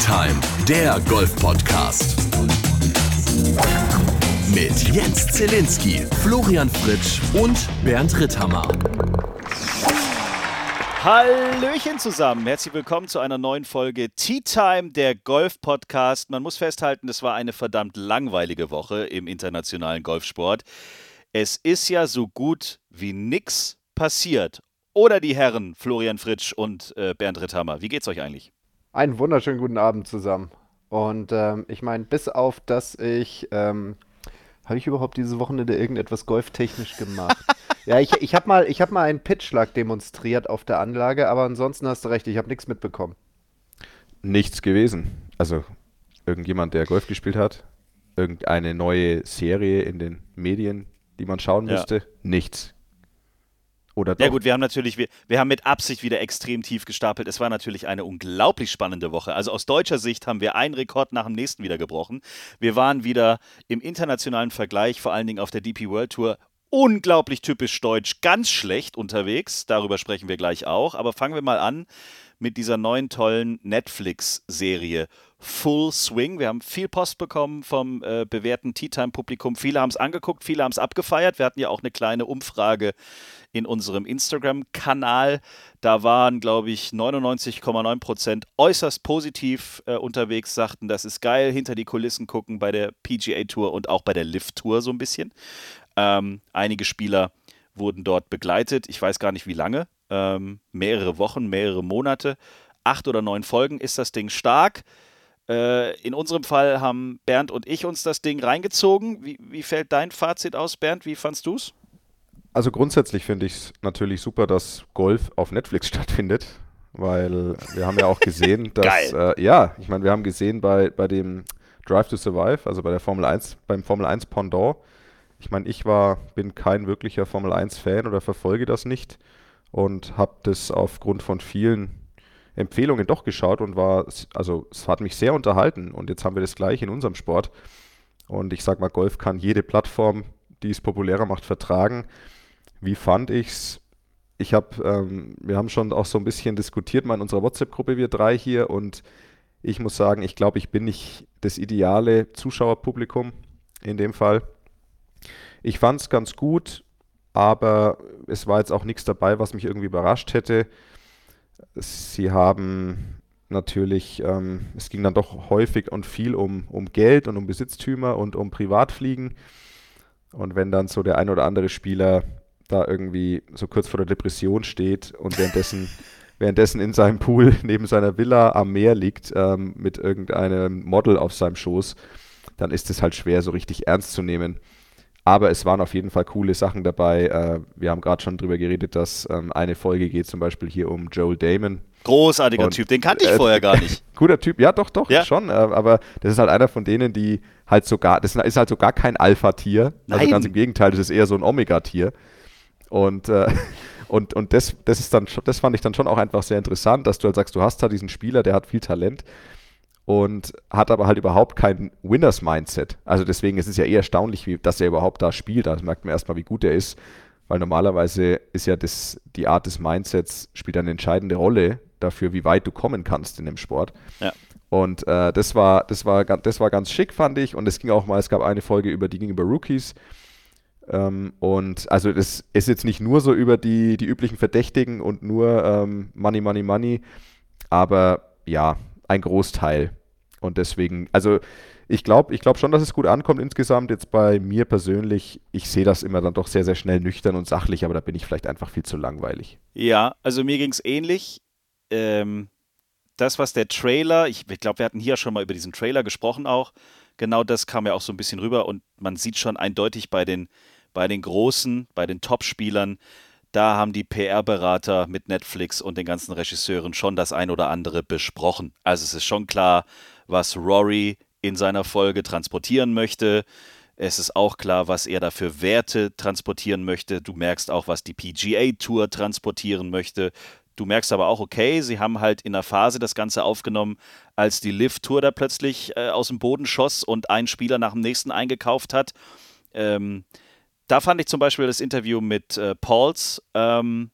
Time, der Golf-Podcast. Mit Jens Zelinski, Florian Fritsch und Bernd Ritthammer. Hallöchen zusammen, herzlich willkommen zu einer neuen Folge Tea Time, der Golf-Podcast. Man muss festhalten, es war eine verdammt langweilige Woche im internationalen Golfsport. Es ist ja so gut wie nix passiert. Oder die Herren Florian Fritsch und äh, Bernd Ritthammer. Wie geht's euch eigentlich? Einen wunderschönen guten Abend zusammen. Und ähm, ich meine, bis auf, dass ich, ähm, habe ich überhaupt diese Wochenende irgendetwas golftechnisch gemacht? ja, ich, ich habe mal, hab mal einen Pitchschlag demonstriert auf der Anlage, aber ansonsten hast du recht, ich habe nichts mitbekommen. Nichts gewesen. Also irgendjemand, der Golf gespielt hat, irgendeine neue Serie in den Medien, die man schauen ja. müsste, nichts. Oder doch? Ja gut, wir haben natürlich, wir, wir haben mit Absicht wieder extrem tief gestapelt. Es war natürlich eine unglaublich spannende Woche. Also aus deutscher Sicht haben wir einen Rekord nach dem nächsten wieder gebrochen. Wir waren wieder im internationalen Vergleich, vor allen Dingen auf der DP World Tour, unglaublich typisch deutsch, ganz schlecht unterwegs. Darüber sprechen wir gleich auch. Aber fangen wir mal an mit dieser neuen tollen Netflix-Serie Full Swing. Wir haben viel Post bekommen vom äh, bewährten Tea Time-Publikum. Viele haben es angeguckt, viele haben es abgefeiert. Wir hatten ja auch eine kleine Umfrage in unserem Instagram-Kanal. Da waren, glaube ich, 99,9 Prozent äußerst positiv äh, unterwegs, sagten, das ist geil, hinter die Kulissen gucken bei der PGA Tour und auch bei der Lift Tour so ein bisschen. Ähm, einige Spieler wurden dort begleitet. Ich weiß gar nicht, wie lange. Ähm, mehrere Wochen, mehrere Monate. Acht oder neun Folgen ist das Ding stark. Äh, in unserem Fall haben Bernd und ich uns das Ding reingezogen. Wie, wie fällt dein Fazit aus, Bernd? Wie fandst du es? Also grundsätzlich finde ich es natürlich super, dass Golf auf Netflix stattfindet, weil wir haben ja auch gesehen, dass äh, ja, ich meine, wir haben gesehen bei, bei dem Drive to Survive, also bei der Formel 1, beim Formel 1 Pendant. Ich meine, ich war, bin kein wirklicher Formel 1 Fan oder verfolge das nicht und habe das aufgrund von vielen Empfehlungen doch geschaut und war, also es hat mich sehr unterhalten und jetzt haben wir das gleich in unserem Sport. Und ich sag mal, Golf kann jede Plattform, die es populärer macht, vertragen. Wie fand ich's? Ich habe, ähm, wir haben schon auch so ein bisschen diskutiert mal in unserer WhatsApp-Gruppe, wir drei hier, und ich muss sagen, ich glaube, ich bin nicht das ideale Zuschauerpublikum in dem Fall. Ich fand es ganz gut, aber es war jetzt auch nichts dabei, was mich irgendwie überrascht hätte. Sie haben natürlich, ähm, es ging dann doch häufig und viel um, um Geld und um Besitztümer und um Privatfliegen. Und wenn dann so der ein oder andere Spieler da irgendwie so kurz vor der Depression steht und währenddessen, währenddessen in seinem Pool neben seiner Villa am Meer liegt ähm, mit irgendeinem Model auf seinem Schoß, dann ist es halt schwer, so richtig ernst zu nehmen. Aber es waren auf jeden Fall coole Sachen dabei. Äh, wir haben gerade schon drüber geredet, dass ähm, eine Folge geht zum Beispiel hier um Joel Damon. Großartiger und, Typ, den kannte ich äh, vorher gar nicht. Guter Typ, ja doch, doch, ja. schon. Äh, aber das ist halt einer von denen, die halt sogar, das ist halt so gar kein Alpha-Tier. Also ganz im Gegenteil, das ist eher so ein Omega-Tier. Und, äh, und, und das, das, ist dann, das fand ich dann schon auch einfach sehr interessant, dass du halt sagst, du hast da diesen Spieler, der hat viel Talent und hat aber halt überhaupt kein Winners-Mindset. Also deswegen ist es ja eher erstaunlich, wie, dass er überhaupt da spielt. Da merkt man erstmal, wie gut er ist, weil normalerweise ist ja das, die Art des Mindsets spielt eine entscheidende Rolle dafür, wie weit du kommen kannst in dem Sport. Ja. Und äh, das, war, das, war, das war ganz schick, fand ich. Und es ging auch mal, es gab eine Folge über die gegenüber Rookies. Ähm, und also das ist jetzt nicht nur so über die, die üblichen Verdächtigen und nur ähm, Money, Money, Money, aber ja, ein Großteil. Und deswegen, also ich glaube ich glaub schon, dass es gut ankommt insgesamt. Jetzt bei mir persönlich, ich sehe das immer dann doch sehr, sehr schnell nüchtern und sachlich, aber da bin ich vielleicht einfach viel zu langweilig. Ja, also mir ging es ähnlich. Ähm, das, was der Trailer, ich, ich glaube, wir hatten hier schon mal über diesen Trailer gesprochen auch, genau das kam ja auch so ein bisschen rüber und man sieht schon eindeutig bei den, bei den Großen, bei den Top-Spielern, da haben die PR-Berater mit Netflix und den ganzen Regisseuren schon das ein oder andere besprochen. Also es ist schon klar, was Rory in seiner Folge transportieren möchte. Es ist auch klar, was er da für Werte transportieren möchte. Du merkst auch, was die PGA Tour transportieren möchte. Du merkst aber auch, okay, sie haben halt in der Phase das Ganze aufgenommen, als die Lift Tour da plötzlich äh, aus dem Boden schoss und ein Spieler nach dem nächsten eingekauft hat. Ähm, da fand ich zum Beispiel das Interview mit äh, Pauls ähm,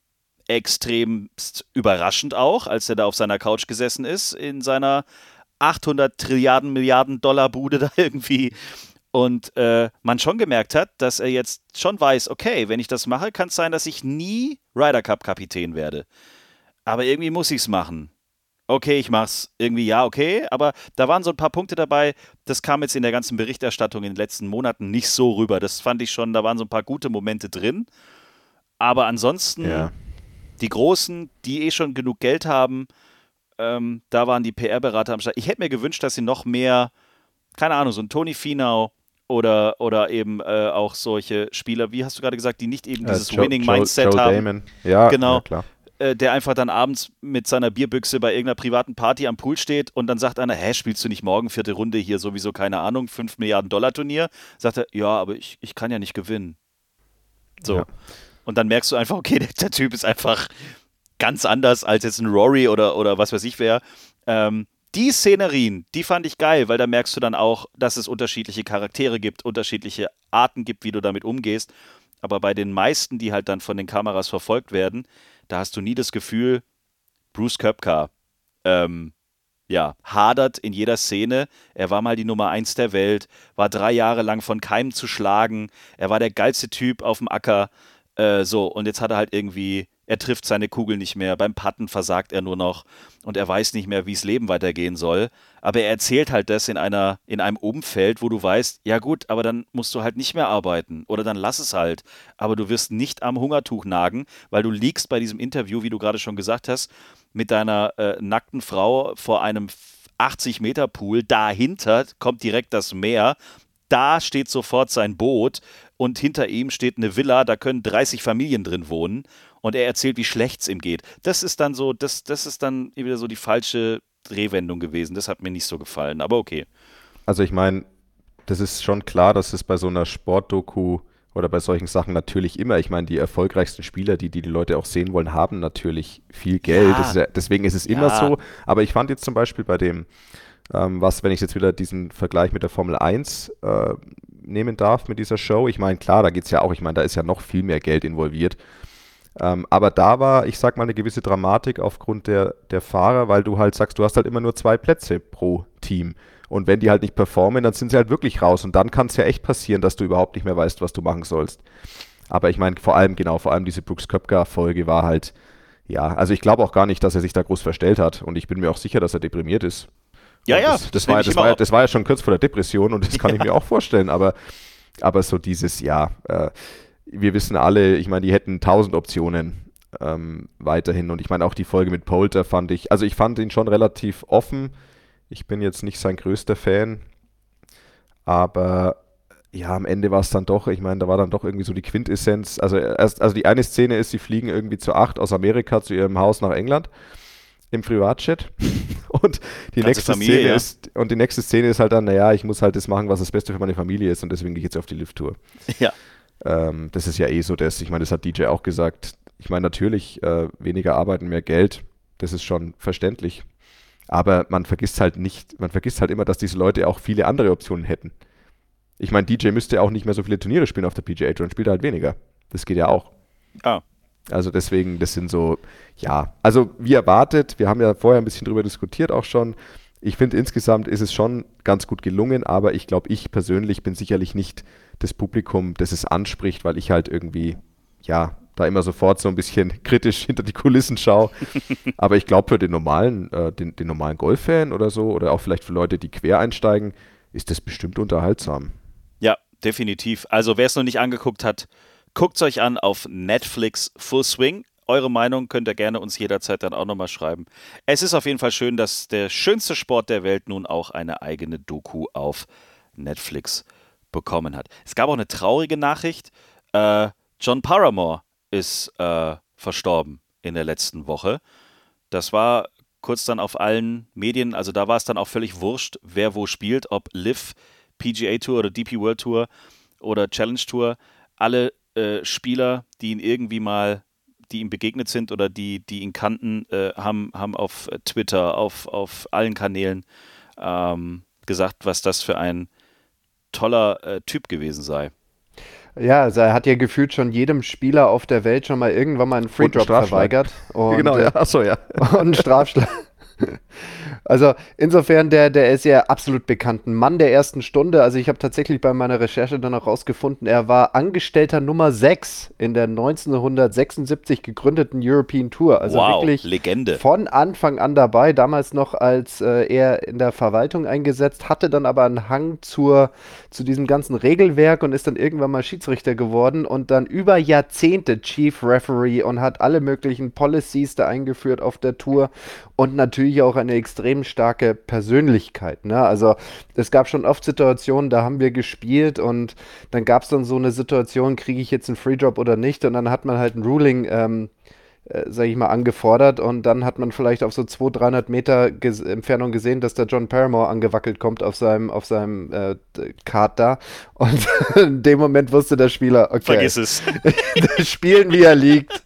extremst überraschend auch, als er da auf seiner Couch gesessen ist in seiner 800 Trilliarden Milliarden Dollar Bude da irgendwie und äh, man schon gemerkt hat, dass er jetzt schon weiß, okay, wenn ich das mache, kann es sein, dass ich nie Ryder Cup Kapitän werde. Aber irgendwie muss ich es machen. Okay, ich mach's. Irgendwie ja, okay. Aber da waren so ein paar Punkte dabei, das kam jetzt in der ganzen Berichterstattung in den letzten Monaten nicht so rüber. Das fand ich schon, da waren so ein paar gute Momente drin. Aber ansonsten, ja. die Großen, die eh schon genug Geld haben, ähm, da waren die PR-Berater am Start. Ich hätte mir gewünscht, dass sie noch mehr, keine Ahnung, so ein Tony Finau, oder, oder eben äh, auch solche Spieler, wie hast du gerade gesagt, die nicht eben äh, dieses Joe, Winning-Mindset haben. Damon. Ja, genau. Ja, klar. Äh, der einfach dann abends mit seiner Bierbüchse bei irgendeiner privaten Party am Pool steht und dann sagt einer, hä, spielst du nicht morgen vierte Runde hier sowieso, keine Ahnung, 5 Milliarden Dollar Turnier? Sagt er, ja, aber ich, ich kann ja nicht gewinnen. So. Ja. Und dann merkst du einfach, okay, der, der, Typ ist einfach ganz anders als jetzt ein Rory oder, oder was weiß ich wer. Ähm, die Szenerien, die fand ich geil, weil da merkst du dann auch, dass es unterschiedliche Charaktere gibt, unterschiedliche Arten gibt, wie du damit umgehst. Aber bei den meisten, die halt dann von den Kameras verfolgt werden, da hast du nie das Gefühl, Bruce Köpka, ähm, ja, hadert in jeder Szene. Er war mal die Nummer eins der Welt, war drei Jahre lang von keinem zu schlagen. Er war der geilste Typ auf dem Acker. Äh, so, und jetzt hat er halt irgendwie er trifft seine Kugel nicht mehr, beim Patten versagt er nur noch und er weiß nicht mehr, wie das Leben weitergehen soll. Aber er erzählt halt das in einer, in einem Umfeld, wo du weißt, ja gut, aber dann musst du halt nicht mehr arbeiten oder dann lass es halt. Aber du wirst nicht am Hungertuch nagen, weil du liegst bei diesem Interview, wie du gerade schon gesagt hast, mit deiner äh, nackten Frau vor einem 80 Meter Pool. Dahinter kommt direkt das Meer. Da steht sofort sein Boot und hinter ihm steht eine Villa, da können 30 Familien drin wohnen und er erzählt, wie schlecht es ihm geht. Das ist dann so, das, das ist dann wieder so die falsche Drehwendung gewesen. Das hat mir nicht so gefallen, aber okay. Also ich meine, das ist schon klar, dass es bei so einer Sportdoku oder bei solchen Sachen natürlich immer, ich meine, die erfolgreichsten Spieler, die, die die Leute auch sehen wollen, haben natürlich viel Geld. Ja. Ist ja, deswegen ist es immer ja. so. Aber ich fand jetzt zum Beispiel bei dem, ähm, was, wenn ich jetzt wieder diesen Vergleich mit der Formel 1 äh, nehmen darf mit dieser Show, ich meine, klar, da geht es ja auch, ich meine, da ist ja noch viel mehr Geld involviert. Ähm, aber da war, ich sag mal, eine gewisse Dramatik aufgrund der, der Fahrer, weil du halt sagst, du hast halt immer nur zwei Plätze pro Team. Und wenn die halt nicht performen, dann sind sie halt wirklich raus. Und dann kann es ja echt passieren, dass du überhaupt nicht mehr weißt, was du machen sollst. Aber ich meine, vor allem, genau, vor allem diese Brooks Köpker-Folge war halt, ja, also ich glaube auch gar nicht, dass er sich da groß verstellt hat. Und ich bin mir auch sicher, dass er deprimiert ist. Ja, ja. Das, das, das war, das, war, das war ja schon kurz vor der Depression und das kann ja. ich mir auch vorstellen. Aber, aber so dieses, ja, äh, wir wissen alle, ich meine, die hätten tausend Optionen ähm, weiterhin. Und ich meine, auch die Folge mit Polter fand ich, also ich fand ihn schon relativ offen. Ich bin jetzt nicht sein größter Fan, aber ja, am Ende war es dann doch, ich meine, da war dann doch irgendwie so die Quintessenz. Also, erst, also die eine Szene ist, sie fliegen irgendwie zu acht aus Amerika zu ihrem Haus nach England im Privatjet. Und die nächste Familie, Szene ja. ist, und die nächste Szene ist halt dann, naja, ich muss halt das machen, was das Beste für meine Familie ist und deswegen gehe ich jetzt auf die Lift-Tour. Ja. Ähm, das ist ja eh so das. Ich meine, das hat DJ auch gesagt. Ich meine, natürlich, äh, weniger arbeiten, mehr Geld. Das ist schon verständlich. Aber man vergisst halt nicht, man vergisst halt immer, dass diese Leute auch viele andere Optionen hätten. Ich meine, DJ müsste auch nicht mehr so viele Turniere spielen auf der PGA Tour und spielt halt weniger. Das geht ja auch. Ah. Also deswegen, das sind so, ja, also wie erwartet, wir haben ja vorher ein bisschen drüber diskutiert auch schon. Ich finde insgesamt ist es schon ganz gut gelungen, aber ich glaube, ich persönlich bin sicherlich nicht das Publikum, das es anspricht, weil ich halt irgendwie, ja, da immer sofort so ein bisschen kritisch hinter die Kulissen schaue. Aber ich glaube, für den normalen, äh, den, den normalen Golffan oder so, oder auch vielleicht für Leute, die quer einsteigen, ist das bestimmt unterhaltsam. Ja, definitiv. Also wer es noch nicht angeguckt hat, guckt es euch an auf Netflix Full Swing. Eure Meinung könnt ihr gerne uns jederzeit dann auch nochmal schreiben. Es ist auf jeden Fall schön, dass der schönste Sport der Welt nun auch eine eigene Doku auf Netflix bekommen hat. Es gab auch eine traurige Nachricht. Äh, John Paramore ist äh, verstorben in der letzten Woche. Das war kurz dann auf allen Medien, also da war es dann auch völlig wurscht, wer wo spielt, ob Liv, PGA Tour oder DP World Tour oder Challenge Tour. Alle äh, Spieler, die ihn irgendwie mal, die ihm begegnet sind oder die, die ihn kannten, äh, haben, haben auf Twitter, auf, auf allen Kanälen ähm, gesagt, was das für ein toller äh, Typ gewesen sei. Ja, also er hat ja gefühlt schon jedem Spieler auf der Welt schon mal irgendwann mal einen Free Drop verweigert. Und, genau, ja. Achso, ja. Und einen Strafschlag. Also insofern, der, der ist ja absolut bekannt. Ein Mann der ersten Stunde. Also ich habe tatsächlich bei meiner Recherche dann auch rausgefunden, er war Angestellter Nummer 6 in der 1976 gegründeten European Tour. Also wow, wirklich Legende. von Anfang an dabei. Damals noch als äh, er in der Verwaltung eingesetzt, hatte dann aber einen Hang zur, zu diesem ganzen Regelwerk und ist dann irgendwann mal Schiedsrichter geworden und dann über Jahrzehnte Chief Referee und hat alle möglichen Policies da eingeführt auf der Tour und natürlich auch eine extrem starke Persönlichkeit. Ne? Also es gab schon oft Situationen, da haben wir gespielt und dann gab es dann so eine Situation, kriege ich jetzt einen Free Drop oder nicht und dann hat man halt ein Ruling ähm, äh, sage ich mal, angefordert und dann hat man vielleicht auf so 200, 300 Meter ges Entfernung gesehen, dass der John Paramore angewackelt kommt auf seinem, auf seinem äh, Kart da und in dem Moment wusste der Spieler, okay, vergiss es. das Spielen, wie er liegt.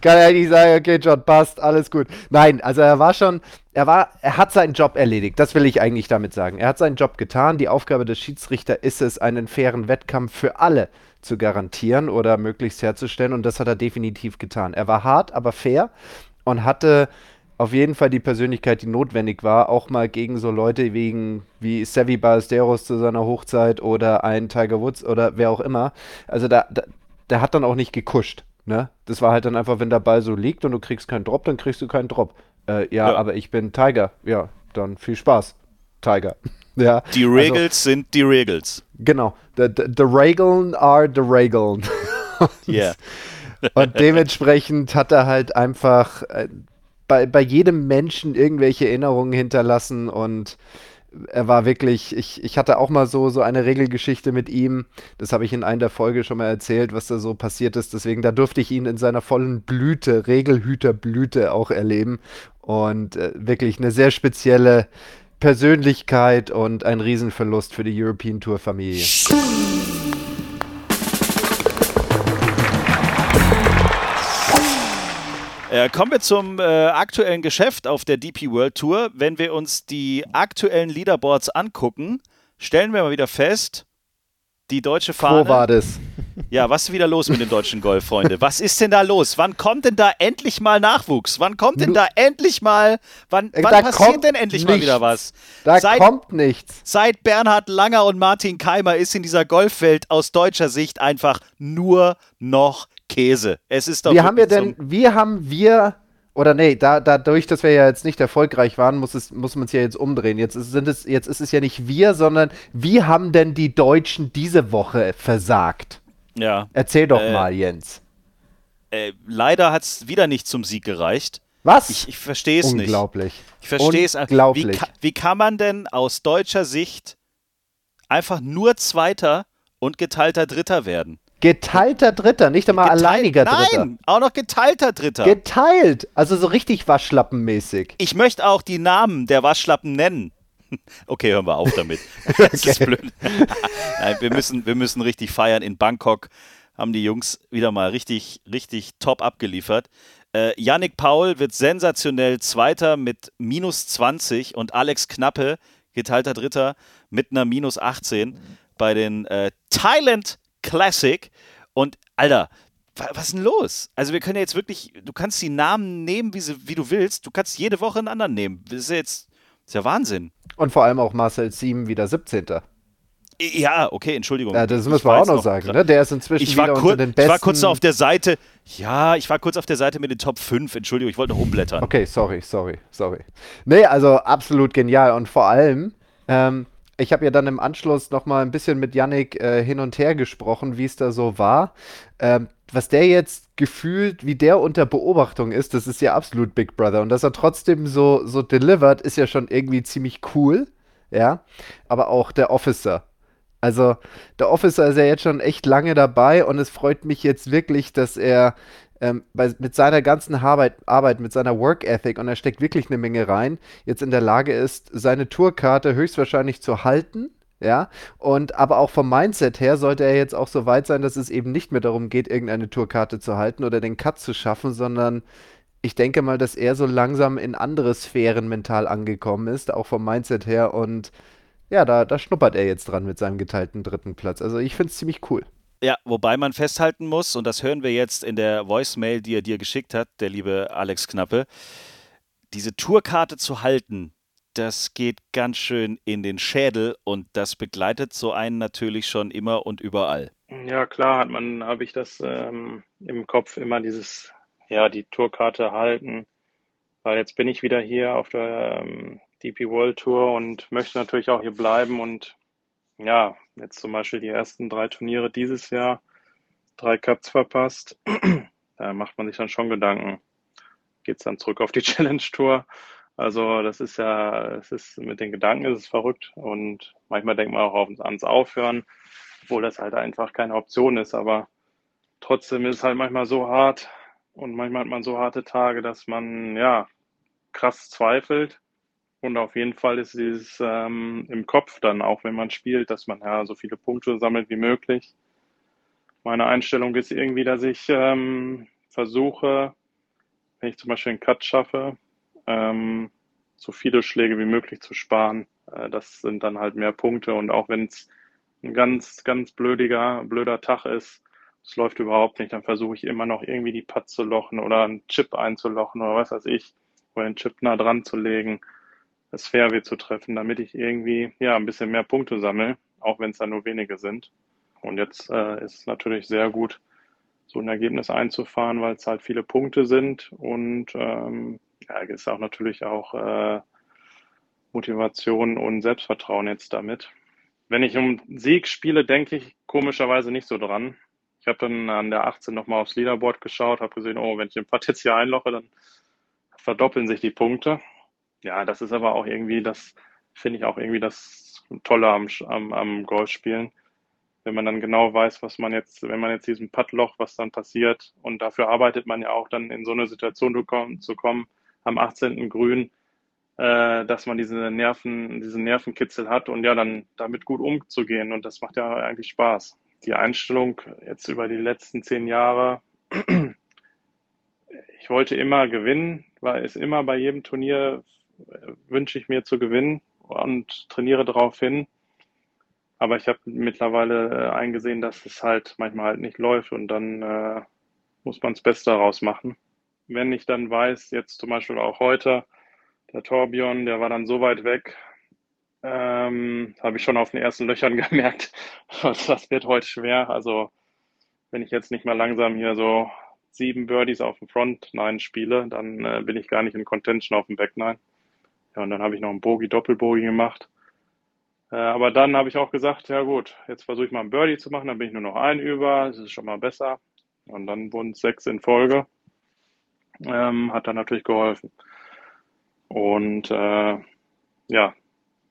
Kann er nicht sagen, okay, John, passt, alles gut. Nein, also er war schon, er war, er hat seinen Job erledigt. Das will ich eigentlich damit sagen. Er hat seinen Job getan. Die Aufgabe des Schiedsrichters ist es, einen fairen Wettkampf für alle zu garantieren oder möglichst herzustellen. Und das hat er definitiv getan. Er war hart, aber fair und hatte auf jeden Fall die Persönlichkeit, die notwendig war, auch mal gegen so Leute wegen wie Sevi Ballesteros zu seiner Hochzeit oder ein Tiger Woods oder wer auch immer. Also da, da der hat dann auch nicht gekuscht. Ne? Das war halt dann einfach, wenn der Ball so liegt und du kriegst keinen Drop, dann kriegst du keinen Drop. Äh, ja, ja, aber ich bin Tiger. Ja, dann viel Spaß. Tiger. Ja, die also Regels also, sind die Regels. Genau. The, the, the Regeln are the Regeln. Ja. und dementsprechend hat er halt einfach äh, bei, bei jedem Menschen irgendwelche Erinnerungen hinterlassen und er war wirklich, ich, ich hatte auch mal so, so eine Regelgeschichte mit ihm. Das habe ich in einer der Folge schon mal erzählt, was da so passiert ist. Deswegen, da durfte ich ihn in seiner vollen Blüte, Regelhüterblüte auch erleben. Und äh, wirklich eine sehr spezielle Persönlichkeit und ein Riesenverlust für die European Tour Familie. Äh, kommen wir zum äh, aktuellen Geschäft auf der DP World Tour. Wenn wir uns die aktuellen Leaderboards angucken, stellen wir mal wieder fest, die deutsche Fahne. Wo war das? Ja, was ist wieder los mit den deutschen Golffreunde? Was ist denn da los? Wann kommt denn da endlich mal Nachwuchs? Wann kommt denn da endlich mal, wann, wann passiert denn endlich nichts. mal wieder was? Da seit, kommt nichts. Seit Bernhard Langer und Martin Keimer ist in dieser Golfwelt aus deutscher Sicht einfach nur noch Käse. Es ist doch Wie haben wir denn, wie haben wir oder nee, da, dadurch, dass wir ja jetzt nicht erfolgreich waren, muss, es, muss man es ja jetzt umdrehen. Jetzt ist, sind es, jetzt ist es ja nicht wir, sondern wie haben denn die Deutschen diese Woche versagt? Ja. Erzähl doch äh, mal, Jens. Äh, leider hat es wieder nicht zum Sieg gereicht. Was? Ich, ich verstehe es nicht. Unglaublich. Ich verstehe es Unglaublich. Wie, wie kann man denn aus deutscher Sicht einfach nur Zweiter und geteilter Dritter werden? Geteilter Dritter, nicht einmal Geteilt, alleiniger Dritter. Nein, auch noch geteilter Dritter. Geteilt, also so richtig Waschlappenmäßig. Ich möchte auch die Namen der Waschlappen nennen. Okay, hören wir auf damit. Das ist blöd. Nein, wir müssen, wir müssen richtig feiern. In Bangkok haben die Jungs wieder mal richtig, richtig top abgeliefert. Äh, Yannick Paul wird sensationell Zweiter mit minus 20 und Alex Knappe, geteilter Dritter, mit einer minus 18 bei den äh, Thailand Classic. Und Alter, was ist denn los? Also wir können ja jetzt wirklich, du kannst die Namen nehmen, wie, sie, wie du willst. Du kannst jede Woche einen anderen nehmen. Das ist ja jetzt, das ist ja Wahnsinn. Und vor allem auch Marcel Sieben wieder 17. Ja, okay, Entschuldigung. Ja, das müssen wir auch noch sagen. Ne? Der ist inzwischen ich war wieder unter den besten. Ich war kurz auf der Seite. Ja, ich war kurz auf der Seite mit den Top 5. Entschuldigung, ich wollte noch umblättern. Okay, sorry, sorry, sorry. Nee, also absolut genial. Und vor allem, ähm, ich habe ja dann im Anschluss noch mal ein bisschen mit Yannick äh, hin und her gesprochen, wie es da so war. Ähm, was der jetzt gefühlt, wie der unter Beobachtung ist, das ist ja absolut Big Brother. Und dass er trotzdem so, so delivered, ist ja schon irgendwie ziemlich cool. Ja. Aber auch der Officer. Also, der Officer ist ja jetzt schon echt lange dabei und es freut mich jetzt wirklich, dass er ähm, bei, mit seiner ganzen Arbeit, Arbeit, mit seiner Work Ethic, und er steckt wirklich eine Menge rein, jetzt in der Lage ist, seine Tourkarte höchstwahrscheinlich zu halten. Ja, und aber auch vom Mindset her sollte er jetzt auch so weit sein, dass es eben nicht mehr darum geht, irgendeine Tourkarte zu halten oder den Cut zu schaffen, sondern ich denke mal, dass er so langsam in andere Sphären mental angekommen ist, auch vom Mindset her. Und ja, da, da schnuppert er jetzt dran mit seinem geteilten dritten Platz. Also ich finde es ziemlich cool. Ja, wobei man festhalten muss, und das hören wir jetzt in der Voicemail, die er dir geschickt hat, der liebe Alex Knappe, diese Tourkarte zu halten, das geht ganz schön in den Schädel und das begleitet so einen natürlich schon immer und überall. Ja, klar hat man, habe ich das ähm, im Kopf immer dieses, ja, die Tourkarte halten, weil jetzt bin ich wieder hier auf der ähm, DP World Tour und möchte natürlich auch hier bleiben und ja, jetzt zum Beispiel die ersten drei Turniere dieses Jahr, drei Cups verpasst, da macht man sich dann schon Gedanken. Geht es dann zurück auf die Challenge Tour? Also das ist ja, es ist mit den Gedanken ist es verrückt und manchmal denkt man auch ans Aufhören, obwohl das halt einfach keine Option ist. Aber trotzdem ist es halt manchmal so hart und manchmal hat man so harte Tage, dass man ja krass zweifelt. Und auf jeden Fall ist dieses ähm, im Kopf dann, auch wenn man spielt, dass man ja so viele Punkte sammelt wie möglich. Meine Einstellung ist irgendwie, dass ich ähm, versuche, wenn ich zum Beispiel einen Cut schaffe, ähm, so viele Schläge wie möglich zu sparen. Äh, das sind dann halt mehr Punkte und auch wenn es ein ganz, ganz blödiger, blöder Tag ist, es läuft überhaupt nicht, dann versuche ich immer noch irgendwie die Putt zu lochen oder einen Chip einzulochen oder was weiß ich, oder einen Chip nah dran zu legen, das Fairway zu treffen, damit ich irgendwie ja ein bisschen mehr Punkte sammle, auch wenn es dann nur wenige sind. Und jetzt äh, ist es natürlich sehr gut, so ein Ergebnis einzufahren, weil es halt viele Punkte sind und ähm, ja, ist auch natürlich auch äh, Motivation und Selbstvertrauen jetzt damit. Wenn ich um Sieg spiele, denke ich komischerweise nicht so dran. Ich habe dann an der 18 nochmal aufs Leaderboard geschaut, habe gesehen, oh, wenn ich den Putt jetzt hier einloche, dann verdoppeln sich die Punkte. Ja, das ist aber auch irgendwie, das finde ich auch irgendwie das Tolle am, am, am Golfspielen. Wenn man dann genau weiß, was man jetzt, wenn man jetzt diesen Puttloch, was dann passiert, und dafür arbeitet man ja auch dann in so eine Situation zu kommen, am 18. Grün, äh, dass man diese Nerven, diesen Nervenkitzel hat und ja, dann damit gut umzugehen. Und das macht ja eigentlich Spaß. Die Einstellung jetzt über die letzten zehn Jahre, ich wollte immer gewinnen, weil es immer bei jedem Turnier wünsche ich mir zu gewinnen und trainiere darauf hin. Aber ich habe mittlerweile äh, eingesehen, dass es halt manchmal halt nicht läuft und dann äh, muss man das Beste daraus machen wenn ich dann weiß, jetzt zum Beispiel auch heute, der Torbjörn, der war dann so weit weg, ähm, habe ich schon auf den ersten Löchern gemerkt, das wird heute schwer. Also wenn ich jetzt nicht mal langsam hier so sieben Birdies auf dem Front Nine spiele, dann äh, bin ich gar nicht in Contention auf dem Back Nine. Ja, und dann habe ich noch einen Bogie, Doppelbogie gemacht. Äh, aber dann habe ich auch gesagt, ja gut, jetzt versuche ich mal einen Birdie zu machen, dann bin ich nur noch ein über, das ist schon mal besser. Und dann wurden es sechs in Folge ähm, hat dann natürlich geholfen. Und äh, ja,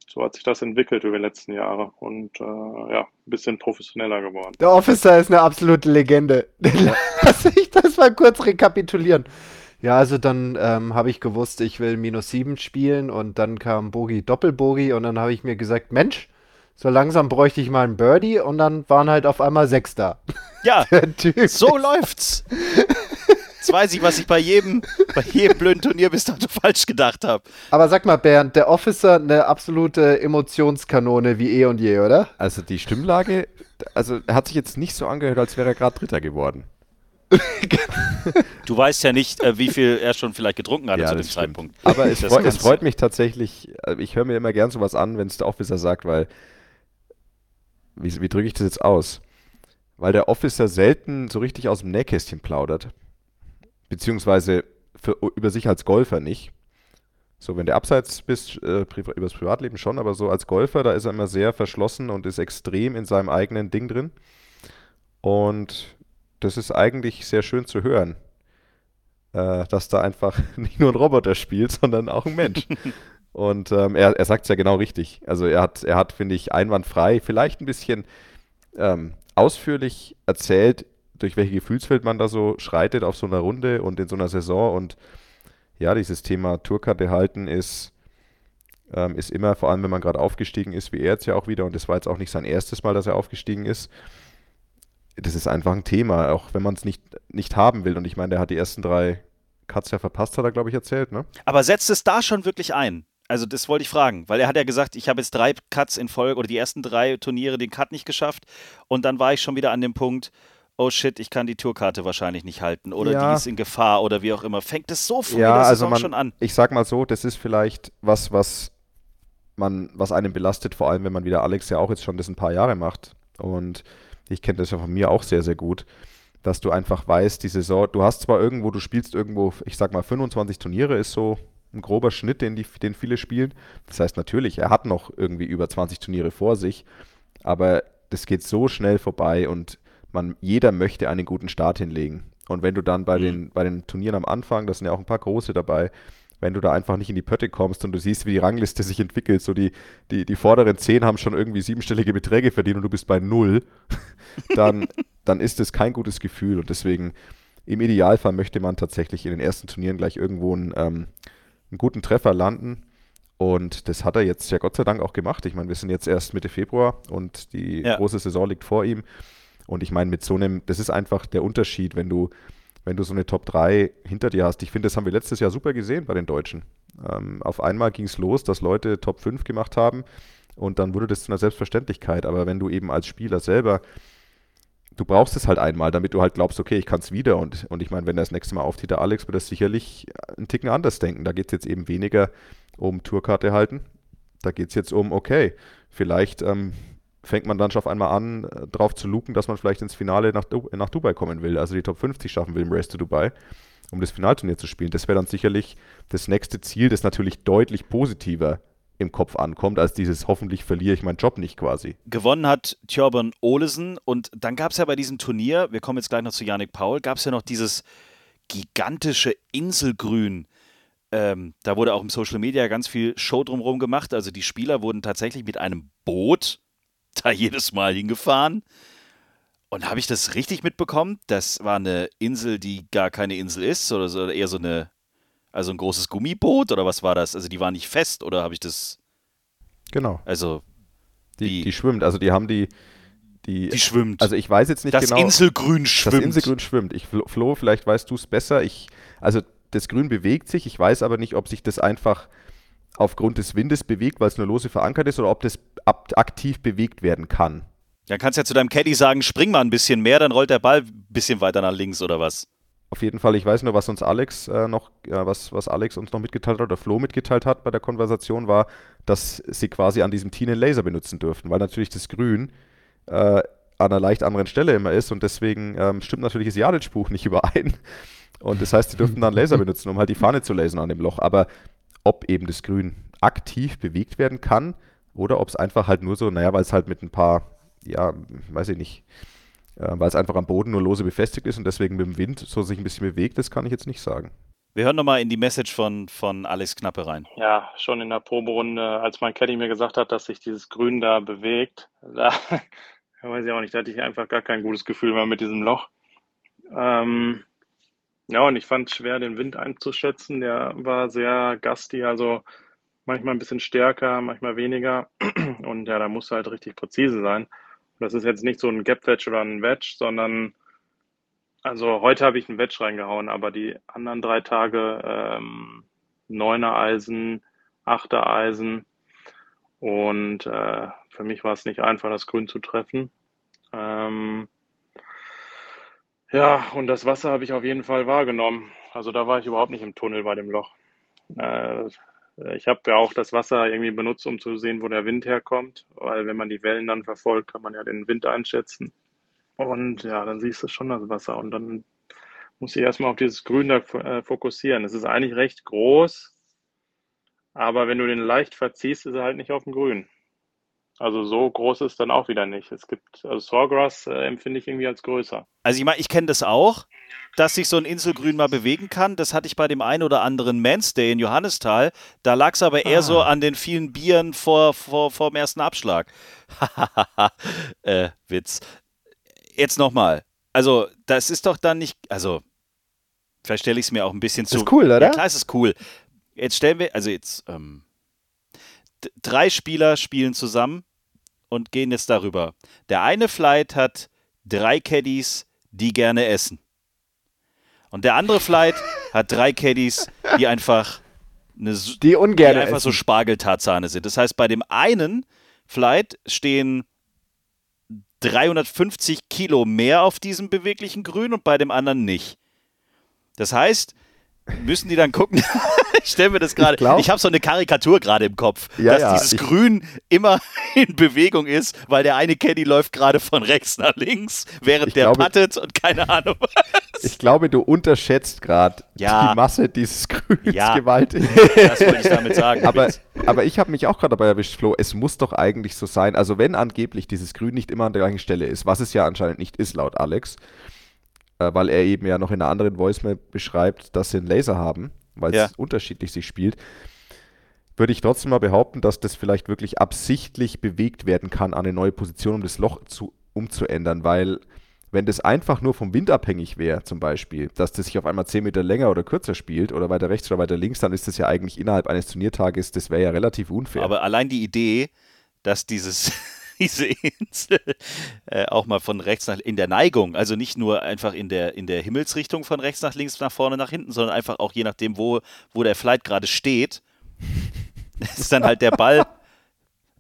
so hat sich das entwickelt über die letzten Jahre und äh, ja, ein bisschen professioneller geworden. Der Officer ist eine absolute Legende. Lass ich das mal kurz rekapitulieren. Ja, also dann ähm, habe ich gewusst, ich will minus sieben spielen und dann kam Bogi Doppelbogi und dann habe ich mir gesagt, Mensch, so langsam bräuchte ich mal einen Birdie und dann waren halt auf einmal sechs da. Ja, so läuft's. Jetzt weiß ich, was ich bei jedem, bei jedem blöden Turnier bis dato falsch gedacht habe. Aber sag mal, Bernd, der Officer eine absolute Emotionskanone wie eh und je, oder? Also die Stimmlage, also er hat sich jetzt nicht so angehört, als wäre er gerade Dritter geworden. Du weißt ja nicht, äh, wie viel er schon vielleicht getrunken hat ja, zu dem Zeitpunkt. Aber es, freu, es freut mich tatsächlich, äh, ich höre mir immer gern sowas an, wenn es der Officer sagt, weil, wie, wie drücke ich das jetzt aus? Weil der Officer selten so richtig aus dem Nähkästchen plaudert beziehungsweise für, über sich als Golfer nicht. So, wenn du abseits bist, äh, übers Privatleben schon, aber so als Golfer, da ist er immer sehr verschlossen und ist extrem in seinem eigenen Ding drin. Und das ist eigentlich sehr schön zu hören, äh, dass da einfach nicht nur ein Roboter spielt, sondern auch ein Mensch. und ähm, er, er sagt es ja genau richtig. Also er hat, er hat, finde ich, einwandfrei, vielleicht ein bisschen ähm, ausführlich erzählt, durch welche Gefühlswelt man da so schreitet auf so einer Runde und in so einer Saison. Und ja, dieses Thema Tourkarte halten ist, ähm, ist immer, vor allem wenn man gerade aufgestiegen ist, wie er jetzt ja auch wieder, und das war jetzt auch nicht sein erstes Mal, dass er aufgestiegen ist, das ist einfach ein Thema, auch wenn man es nicht, nicht haben will. Und ich meine, der hat die ersten drei Cuts ja verpasst, hat er, glaube ich, erzählt, ne? Aber setzt es da schon wirklich ein? Also das wollte ich fragen, weil er hat ja gesagt, ich habe jetzt drei Cuts in Folge oder die ersten drei Turniere den Cut nicht geschafft und dann war ich schon wieder an dem Punkt, oh shit, ich kann die Tourkarte wahrscheinlich nicht halten oder ja. die ist in Gefahr oder wie auch immer. Fängt es so früh ja, also man, schon an? Ich sag mal so, das ist vielleicht was, was man, was einen belastet, vor allem wenn man wieder Alex ja auch jetzt schon das ein paar Jahre macht. Und ich kenne das ja von mir auch sehr, sehr gut, dass du einfach weißt, die Saison, du hast zwar irgendwo, du spielst irgendwo, ich sag mal, 25 Turniere ist so ein grober Schnitt, den, die, den viele spielen. Das heißt natürlich, er hat noch irgendwie über 20 Turniere vor sich, aber das geht so schnell vorbei und man, jeder möchte einen guten Start hinlegen. Und wenn du dann bei, mhm. den, bei den Turnieren am Anfang, das sind ja auch ein paar große dabei, wenn du da einfach nicht in die Pötte kommst und du siehst, wie die Rangliste sich entwickelt, so die, die, die vorderen zehn haben schon irgendwie siebenstellige Beträge verdient und du bist bei null, dann, dann ist das kein gutes Gefühl. Und deswegen, im Idealfall möchte man tatsächlich in den ersten Turnieren gleich irgendwo einen, ähm, einen guten Treffer landen. Und das hat er jetzt ja Gott sei Dank auch gemacht. Ich meine, wir sind jetzt erst Mitte Februar und die ja. große Saison liegt vor ihm. Und ich meine, mit so einem, das ist einfach der Unterschied, wenn du, wenn du so eine Top 3 hinter dir hast. Ich finde, das haben wir letztes Jahr super gesehen bei den Deutschen. Ähm, auf einmal ging es los, dass Leute Top 5 gemacht haben und dann wurde das zu einer Selbstverständlichkeit. Aber wenn du eben als Spieler selber, du brauchst es halt einmal, damit du halt glaubst, okay, ich kann es wieder. Und, und ich meine, wenn er das nächste Mal auftritt, der Alex, wird das sicherlich einen Ticken anders denken. Da geht es jetzt eben weniger um Tourkarte halten. Da geht es jetzt um, okay, vielleicht ähm, fängt man dann schon auf einmal an, äh, drauf zu lupen, dass man vielleicht ins Finale nach, nach Dubai kommen will, also die Top 50 schaffen will im Race to Dubai, um das Finalturnier zu spielen. Das wäre dann sicherlich das nächste Ziel, das natürlich deutlich positiver im Kopf ankommt, als dieses hoffentlich verliere ich meinen Job nicht quasi. Gewonnen hat Thjörben Olesen und dann gab es ja bei diesem Turnier, wir kommen jetzt gleich noch zu Yannick Paul, gab es ja noch dieses gigantische Inselgrün. Ähm, da wurde auch im Social Media ganz viel Show drumherum gemacht. Also die Spieler wurden tatsächlich mit einem Boot da jedes Mal hingefahren. Und habe ich das richtig mitbekommen? Das war eine Insel, die gar keine Insel ist, oder, so, eher so eine, also ein großes Gummiboot oder was war das? Also die war nicht fest, oder habe ich das? Genau. Also die, die schwimmt, also die haben die, die, die schwimmt. Also ich weiß jetzt nicht das genau. Das Inselgrün schwimmt. Das Inselgrün schwimmt. Ich, Flo, vielleicht weißt du es besser. Ich, also das Grün bewegt sich. Ich weiß aber nicht, ob sich das einfach aufgrund des Windes bewegt, weil es nur lose verankert ist, oder ob das aktiv bewegt werden kann. Dann kannst du ja zu deinem Caddy sagen, spring mal ein bisschen mehr, dann rollt der Ball ein bisschen weiter nach links oder was? Auf jeden Fall, ich weiß nur, was uns Alex äh, noch, ja, was, was Alex uns noch mitgeteilt hat oder Flo mitgeteilt hat bei der Konversation, war, dass sie quasi an diesem Tee einen Laser benutzen dürften, weil natürlich das Grün äh, an einer leicht anderen Stelle immer ist und deswegen ähm, stimmt natürlich das Jadic-Buch nicht überein. Und das heißt, sie dürften dann Laser benutzen, um halt die Fahne zu lasern an dem Loch. Aber ob eben das Grün aktiv bewegt werden kann oder ob es einfach halt nur so, naja, weil es halt mit ein paar, ja, weiß ich nicht, äh, weil es einfach am Boden nur lose befestigt ist und deswegen mit dem Wind so sich ein bisschen bewegt, das kann ich jetzt nicht sagen. Wir hören nochmal in die Message von, von Alex Knappe rein. Ja, schon in der Proberunde, als mein Caddy mir gesagt hat, dass sich dieses Grün da bewegt, da weiß ich auch nicht, da hatte ich einfach gar kein gutes Gefühl mehr mit diesem Loch. Ähm, ja, und ich fand es schwer, den Wind einzuschätzen. Der war sehr gusty, also manchmal ein bisschen stärker, manchmal weniger. Und ja, da muss halt richtig präzise sein. das ist jetzt nicht so ein Gap-Wedge oder ein Wedge, sondern also heute habe ich ein Wedge reingehauen, aber die anderen drei Tage ähm, Neuner Eisen, Achter Eisen. Und äh, für mich war es nicht einfach, das Grün zu treffen. Ähm, ja, und das Wasser habe ich auf jeden Fall wahrgenommen. Also da war ich überhaupt nicht im Tunnel bei dem Loch. Äh, ich habe ja auch das Wasser irgendwie benutzt, um zu sehen, wo der Wind herkommt, weil wenn man die Wellen dann verfolgt, kann man ja den Wind einschätzen. Und ja, dann siehst du schon das Wasser und dann muss ich erstmal auf dieses Grün da äh, fokussieren. Es ist eigentlich recht groß, aber wenn du den leicht verziehst, ist er halt nicht auf dem Grün. Also so groß ist dann auch wieder nicht. Es gibt, also Sawgrass äh, empfinde ich irgendwie als größer. Also ich meine, ich kenne das auch, dass sich so ein Inselgrün mal bewegen kann. Das hatte ich bei dem einen oder anderen Mansday in Johannisthal. Da lag es aber eher ah. so an den vielen Bieren vor, vor, vor dem ersten Abschlag. äh, Witz. Jetzt nochmal. Also, das ist doch dann nicht, also, vielleicht stelle ich es mir auch ein bisschen zu. Ist cool, oder? Ja, klar, es ist cool. Jetzt stellen wir, also jetzt, ähm, drei Spieler spielen zusammen und gehen jetzt darüber. Der eine Flight hat drei Caddies, die gerne essen. Und der andere Flight hat drei Caddies, die einfach eine, die ungern die einfach essen. so Spargeltarzahne sind. Das heißt, bei dem einen Flight stehen 350 Kilo mehr auf diesem beweglichen Grün und bei dem anderen nicht. Das heißt, müssen die dann gucken. ich stelle mir das gerade. Ich, ich habe so eine Karikatur gerade im Kopf, ja, dass ja, dieses ich, Grün immer in Bewegung ist, weil der eine Caddy läuft gerade von rechts nach links, während der glaube, puttet und keine Ahnung was. Ich glaube, du unterschätzt gerade ja. die Masse dieses Grüns ja. gewaltig. Das wollte ich damit sagen. Aber, aber ich habe mich auch gerade dabei erwischt, Flo. Es muss doch eigentlich so sein. Also wenn angeblich dieses Grün nicht immer an der gleichen Stelle ist, was es ja anscheinend nicht ist, laut Alex, äh, weil er eben ja noch in einer anderen Voicemail beschreibt, dass sie einen Laser haben, weil es ja. unterschiedlich sich spielt, würde ich trotzdem mal behaupten, dass das vielleicht wirklich absichtlich bewegt werden kann an eine neue Position, um das Loch zu, umzuändern, weil wenn das einfach nur vom Wind abhängig wäre, zum Beispiel, dass das sich auf einmal 10 Meter länger oder kürzer spielt oder weiter rechts oder weiter links, dann ist das ja eigentlich innerhalb eines Turniertages, das wäre ja relativ unfair. Aber allein die Idee, dass dieses diese Insel äh, auch mal von rechts nach in der Neigung, also nicht nur einfach in der, in der Himmelsrichtung von rechts nach links, nach vorne, nach hinten, sondern einfach auch je nachdem, wo, wo der Flight gerade steht, ist dann halt der Ball,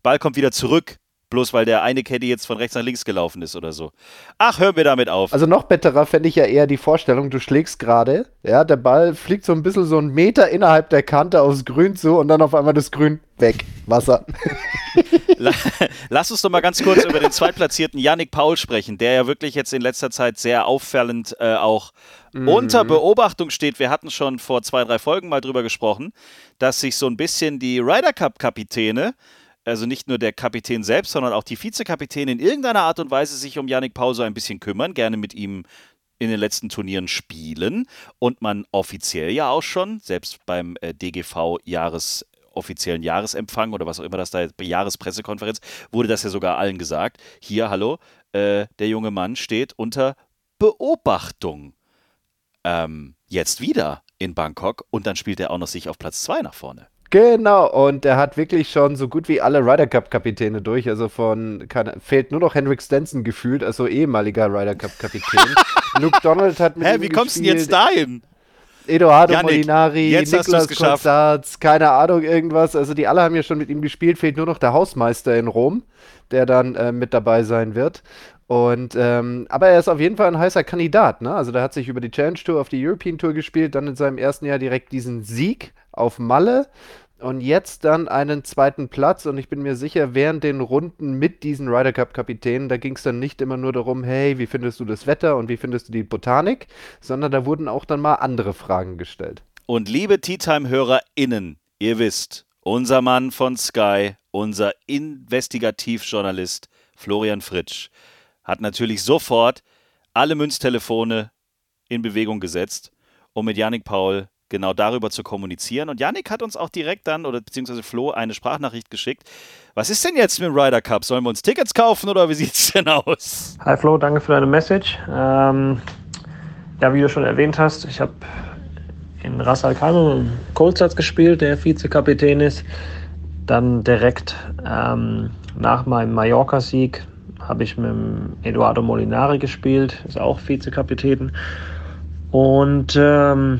Ball kommt wieder zurück bloß weil der eine Caddy jetzt von rechts nach links gelaufen ist oder so. Ach, hören wir damit auf. Also noch betterer fände ich ja eher die Vorstellung, du schlägst gerade, ja, der Ball fliegt so ein bisschen so einen Meter innerhalb der Kante aufs Grün zu und dann auf einmal das Grün weg. Wasser. Lass uns doch mal ganz kurz über den zweitplatzierten Yannick Paul sprechen, der ja wirklich jetzt in letzter Zeit sehr auffällend äh, auch mhm. unter Beobachtung steht. Wir hatten schon vor zwei, drei Folgen mal drüber gesprochen, dass sich so ein bisschen die Ryder Cup-Kapitäne also nicht nur der Kapitän selbst, sondern auch die Vizekapitän in irgendeiner Art und Weise sich um Yannick Pause ein bisschen kümmern, gerne mit ihm in den letzten Turnieren spielen und man offiziell ja auch schon, selbst beim äh, DGV Jahres offiziellen Jahresempfang oder was auch immer das da jetzt, Jahrespressekonferenz, wurde das ja sogar allen gesagt. Hier, hallo, äh, der junge Mann steht unter Beobachtung. Ähm, jetzt wieder in Bangkok und dann spielt er auch noch sich auf Platz 2 nach vorne. Genau, und er hat wirklich schon so gut wie alle Ryder Cup-Kapitäne durch. Also von kann, fehlt nur noch Henrik Stenson gefühlt, also ehemaliger Ryder Cup-Kapitän. Luke Donald hat mit Hä, wie kommst du denn jetzt dahin? Eduardo Janik, Molinari, Niklas Kostarz, keine Ahnung, irgendwas. Also die alle haben ja schon mit ihm gespielt, fehlt nur noch der Hausmeister in Rom, der dann äh, mit dabei sein wird. Und ähm, aber er ist auf jeden Fall ein heißer Kandidat, ne? Also der hat sich über die Challenge Tour auf die European Tour gespielt, dann in seinem ersten Jahr direkt diesen Sieg auf Malle und jetzt dann einen zweiten Platz. Und ich bin mir sicher, während den Runden mit diesen Ryder Cup-Kapitänen, da ging es dann nicht immer nur darum, hey, wie findest du das Wetter und wie findest du die Botanik, sondern da wurden auch dann mal andere Fragen gestellt. Und liebe Tea Time-HörerInnen, ihr wisst, unser Mann von Sky, unser Investigativjournalist Florian Fritsch, hat natürlich sofort alle Münztelefone in Bewegung gesetzt, um mit Yannick Paul genau darüber zu kommunizieren. Und Yannick hat uns auch direkt dann, oder beziehungsweise Flo, eine Sprachnachricht geschickt. Was ist denn jetzt mit dem Ryder Cup? Sollen wir uns Tickets kaufen oder wie sieht es denn aus? Hi Flo, danke für deine Message. Ähm, ja, wie du schon erwähnt hast, ich habe in Ras Al Khaimah mit Kohlsatz gespielt, der Vizekapitän ist. Dann direkt ähm, nach meinem Mallorca-Sieg habe ich mit Eduardo Molinari gespielt, ist auch Vizekapitän. Und ähm,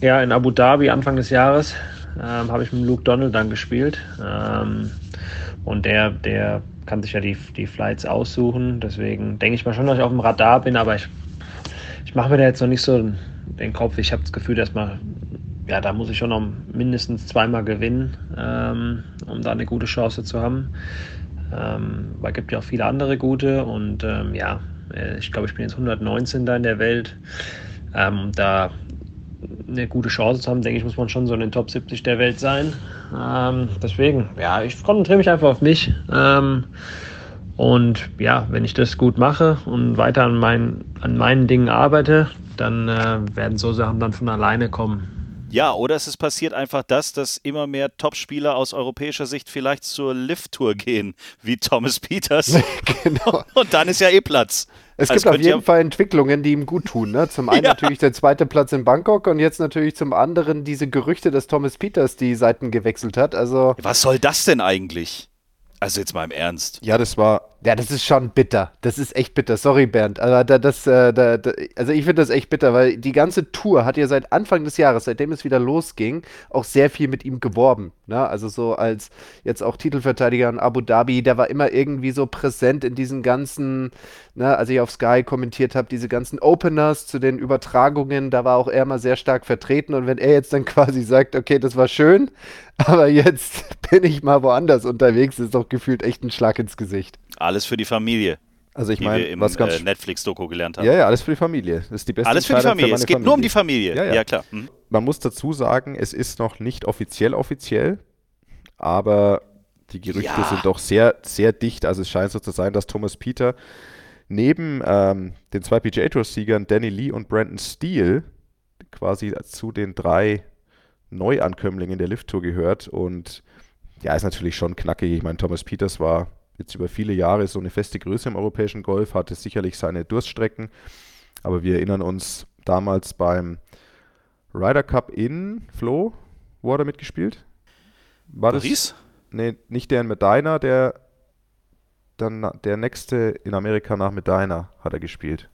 ja, in Abu Dhabi Anfang des Jahres ähm, habe ich mit Luke Donald dann gespielt. Ähm, und der, der kann sich ja die, die Flights aussuchen. Deswegen denke ich mal schon, dass ich auf dem Radar bin, aber ich, ich mache mir da jetzt noch nicht so den Kopf. Ich habe das Gefühl, dass mal, ja, da muss ich schon noch mindestens zweimal gewinnen, ähm, um da eine gute Chance zu haben. Ähm, weil es gibt ja auch viele andere gute und ähm, ja, äh, ich glaube, ich bin jetzt 119 da in der Welt. Ähm, da eine gute Chance zu haben, denke ich, muss man schon so in den Top 70 der Welt sein. Ähm, deswegen, ja, ich konzentriere mich einfach auf mich. Ähm, und ja, wenn ich das gut mache und weiter an, mein, an meinen Dingen arbeite, dann äh, werden so Sachen dann von alleine kommen. Ja, oder es ist passiert einfach das, dass immer mehr Topspieler aus europäischer Sicht vielleicht zur Lift-Tour gehen, wie Thomas Peters. genau. Und dann ist ja eh Platz. Es also gibt auf jeden Fall Entwicklungen, die ihm gut tun. Ne? Zum einen ja. natürlich der zweite Platz in Bangkok und jetzt natürlich zum anderen diese Gerüchte, dass Thomas Peters die Seiten gewechselt hat. Also Was soll das denn eigentlich? Also jetzt mal im Ernst. Ja, das war Ja, das ist schon bitter. Das ist echt bitter. Sorry, Bernd. Aber da, das, äh, da, da, also ich finde das echt bitter, weil die ganze Tour hat ja seit Anfang des Jahres, seitdem es wieder losging, auch sehr viel mit ihm geworben. Ne? Also so als jetzt auch Titelverteidiger in Abu Dhabi, der war immer irgendwie so präsent in diesen ganzen, ne, als ich auf Sky kommentiert habe, diese ganzen Openers zu den Übertragungen, da war auch er mal sehr stark vertreten. Und wenn er jetzt dann quasi sagt, okay, das war schön, aber jetzt bin ich mal woanders unterwegs, ist doch gefühlt echt ein Schlag ins Gesicht. Alles für die Familie. Also ich meine, was ganz äh, Netflix-Doku gelernt haben. Ja, ja, alles für die Familie. Das ist die beste Alles für die Familie. Für es geht Familie. nur um die Familie. Ja, ja. ja klar. Mhm. Man muss dazu sagen, es ist noch nicht offiziell offiziell, aber die Gerüchte ja. sind doch sehr, sehr dicht. Also es scheint so zu sein, dass Thomas Peter neben ähm, den zwei PGA Tour-Siegern Danny Lee und Brandon Steele quasi zu den drei Neuankömmlingen der Lift-Tour gehört und ja, ist natürlich schon knackig. Ich meine, Thomas Peters war jetzt über viele Jahre so eine feste Größe im europäischen Golf, hatte sicherlich seine Durststrecken, aber wir erinnern uns damals beim Ryder Cup in Flo, wo hat er mitgespielt? War Paris? Das, nee, nicht der in Medina, der dann der nächste in Amerika nach Medina hat er gespielt,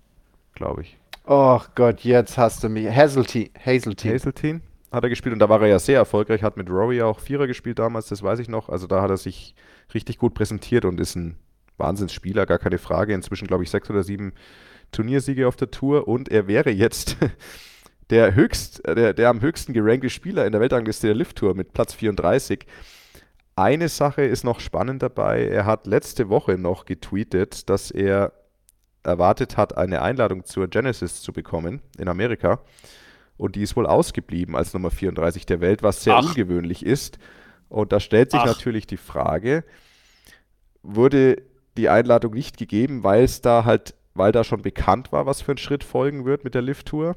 glaube ich. Oh Gott, jetzt hast du mich. Hazeltine. Hazeltine. Hazeltine hat er gespielt und da war er ja sehr erfolgreich, hat mit Rory auch Vierer gespielt damals, das weiß ich noch. Also da hat er sich richtig gut präsentiert und ist ein Wahnsinnsspieler, gar keine Frage. Inzwischen, glaube ich, sechs oder sieben Turniersiege auf der Tour und er wäre jetzt der höchst, der, der am höchsten gerankte Spieler in der Weltrangliste der Lift Tour mit Platz 34. Eine Sache ist noch spannend dabei. Er hat letzte Woche noch getweetet, dass er erwartet hat, eine Einladung zur Genesis zu bekommen in Amerika. Und die ist wohl ausgeblieben als Nummer 34 der Welt, was sehr Ach. ungewöhnlich ist. Und da stellt sich Ach. natürlich die Frage, wurde die Einladung nicht gegeben, weil es da halt, weil da schon bekannt war, was für ein Schritt folgen wird mit der Lift-Tour?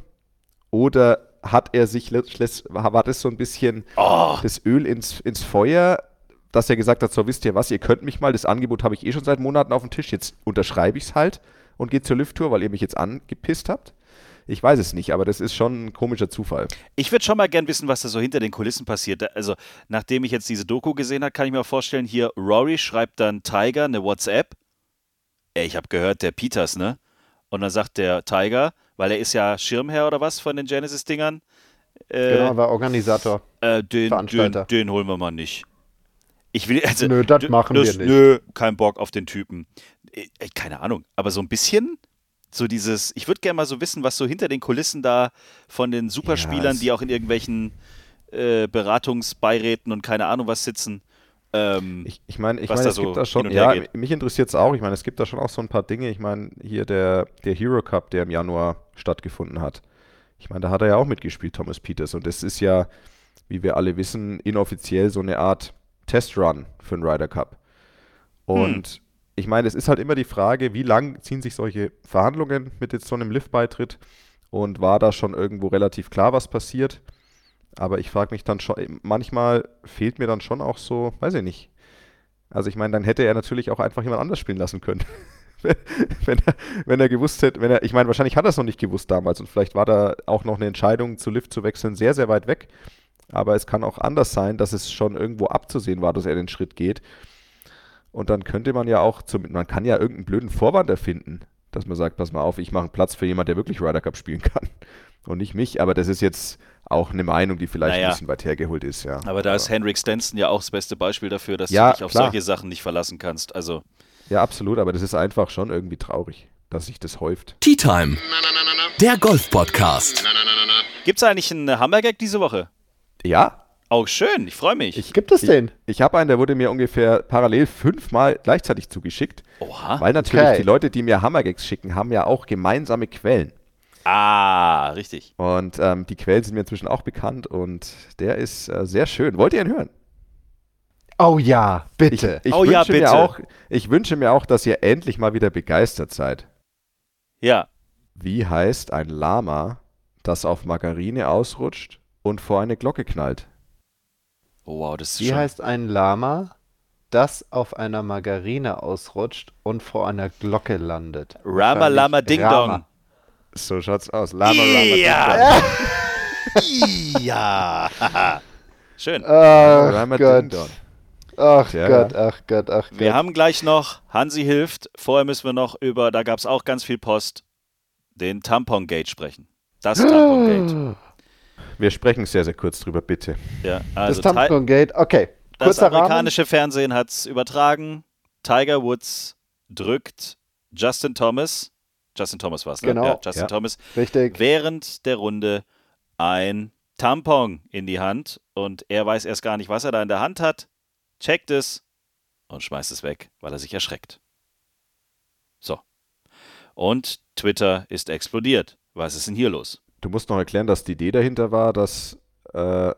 Oder hat er sich, war das so ein bisschen oh. das Öl ins, ins Feuer, dass er gesagt hat, so wisst ihr was, ihr könnt mich mal, das Angebot habe ich eh schon seit Monaten auf dem Tisch, jetzt unterschreibe ich es halt und gehe zur Lift-Tour, weil ihr mich jetzt angepisst habt? Ich weiß es nicht, aber das ist schon ein komischer Zufall. Ich würde schon mal gern wissen, was da so hinter den Kulissen passiert. Also, nachdem ich jetzt diese Doku gesehen habe, kann ich mir vorstellen, hier Rory schreibt dann Tiger eine WhatsApp. Ey, ich habe gehört, der Peters, ne? Und dann sagt der Tiger, weil er ist ja Schirmherr oder was von den Genesis-Dingern. Äh, genau, war Organisator. Äh, den, den, den, holen wir mal nicht. Ich will, also, nö, das machen das, wir nicht. Nö, kein Bock auf den Typen. Äh, keine Ahnung, aber so ein bisschen so dieses, ich würde gerne mal so wissen, was so hinter den Kulissen da von den Superspielern, ja, die auch in irgendwelchen äh, Beratungsbeiräten und keine Ahnung was sitzen. Ähm, ich ich meine, ich mein, es so gibt da schon, ja, geht. mich interessiert es auch. Ich meine, es gibt da schon auch so ein paar Dinge. Ich meine, hier der, der Hero Cup, der im Januar stattgefunden hat. Ich meine, da hat er ja auch mitgespielt, Thomas Peters. Und das ist ja, wie wir alle wissen, inoffiziell so eine Art Testrun für den Ryder Cup. Und hm ich meine, es ist halt immer die Frage, wie lang ziehen sich solche Verhandlungen mit jetzt so einem Lift-Beitritt und war da schon irgendwo relativ klar, was passiert. Aber ich frage mich dann schon, manchmal fehlt mir dann schon auch so, weiß ich nicht. Also ich meine, dann hätte er natürlich auch einfach jemand anders spielen lassen können. wenn, er, wenn er gewusst hätte, wenn er, ich meine, wahrscheinlich hat er es noch nicht gewusst damals und vielleicht war da auch noch eine Entscheidung zu Lift zu wechseln sehr, sehr weit weg. Aber es kann auch anders sein, dass es schon irgendwo abzusehen war, dass er den Schritt geht. Und dann könnte man ja auch, zum, man kann ja irgendeinen blöden Vorwand erfinden, dass man sagt, pass mal auf, ich mache einen Platz für jemanden, der wirklich Ryder Cup spielen kann. Und nicht mich, aber das ist jetzt auch eine Meinung, die vielleicht naja. ein bisschen weit hergeholt ist, ja. Aber da aber. ist Henrik Stenson ja auch das beste Beispiel dafür, dass ja, du dich auf klar. solche Sachen nicht verlassen kannst. Also. Ja, absolut, aber das ist einfach schon irgendwie traurig, dass sich das häuft. Tea Time. Der Golf-Podcast. Gibt es eigentlich einen Hammergag diese Woche? Ja, Oh, schön, ich freue mich. Ich, Gibt es den? Ich, ich habe einen, der wurde mir ungefähr parallel fünfmal gleichzeitig zugeschickt. Oha. Weil natürlich okay. die Leute, die mir Hammergags schicken, haben ja auch gemeinsame Quellen. Ah, richtig. Und ähm, die Quellen sind mir inzwischen auch bekannt und der ist äh, sehr schön. Wollt ihr ihn hören? Oh ja, bitte. Ich, ich oh ja, bitte. Mir auch, ich wünsche mir auch, dass ihr endlich mal wieder begeistert seid. Ja. Wie heißt ein Lama, das auf Margarine ausrutscht und vor eine Glocke knallt? Oh, wow, das ist Wie schon... heißt ein Lama, das auf einer Margarine ausrutscht und vor einer Glocke landet? Rama Lama Ding Dong. So schaut's aus. Lama ja. Lama Ding Dong. ja. Schön. Oh, Rama Gott. Ding Dong. Ach ja, Gott, ach Gott, ach Gott. Wir haben gleich noch, Hansi hilft, vorher müssen wir noch über, da gab es auch ganz viel Post, den Tampon-Gate sprechen. Das Tampon-Gate. Wir sprechen sehr, sehr kurz drüber, bitte. Ja, also das Tampon-Gate, okay. Das amerikanische Rahmen. Fernsehen hat es übertragen. Tiger Woods drückt Justin Thomas, Justin Thomas war es, ne? Genau. Ja, Justin ja. Thomas, Richtig. während der Runde ein Tampon in die Hand und er weiß erst gar nicht, was er da in der Hand hat, checkt es und schmeißt es weg, weil er sich erschreckt. So. Und Twitter ist explodiert. Was ist denn hier los? Du musst noch erklären, dass die Idee dahinter war, dass äh,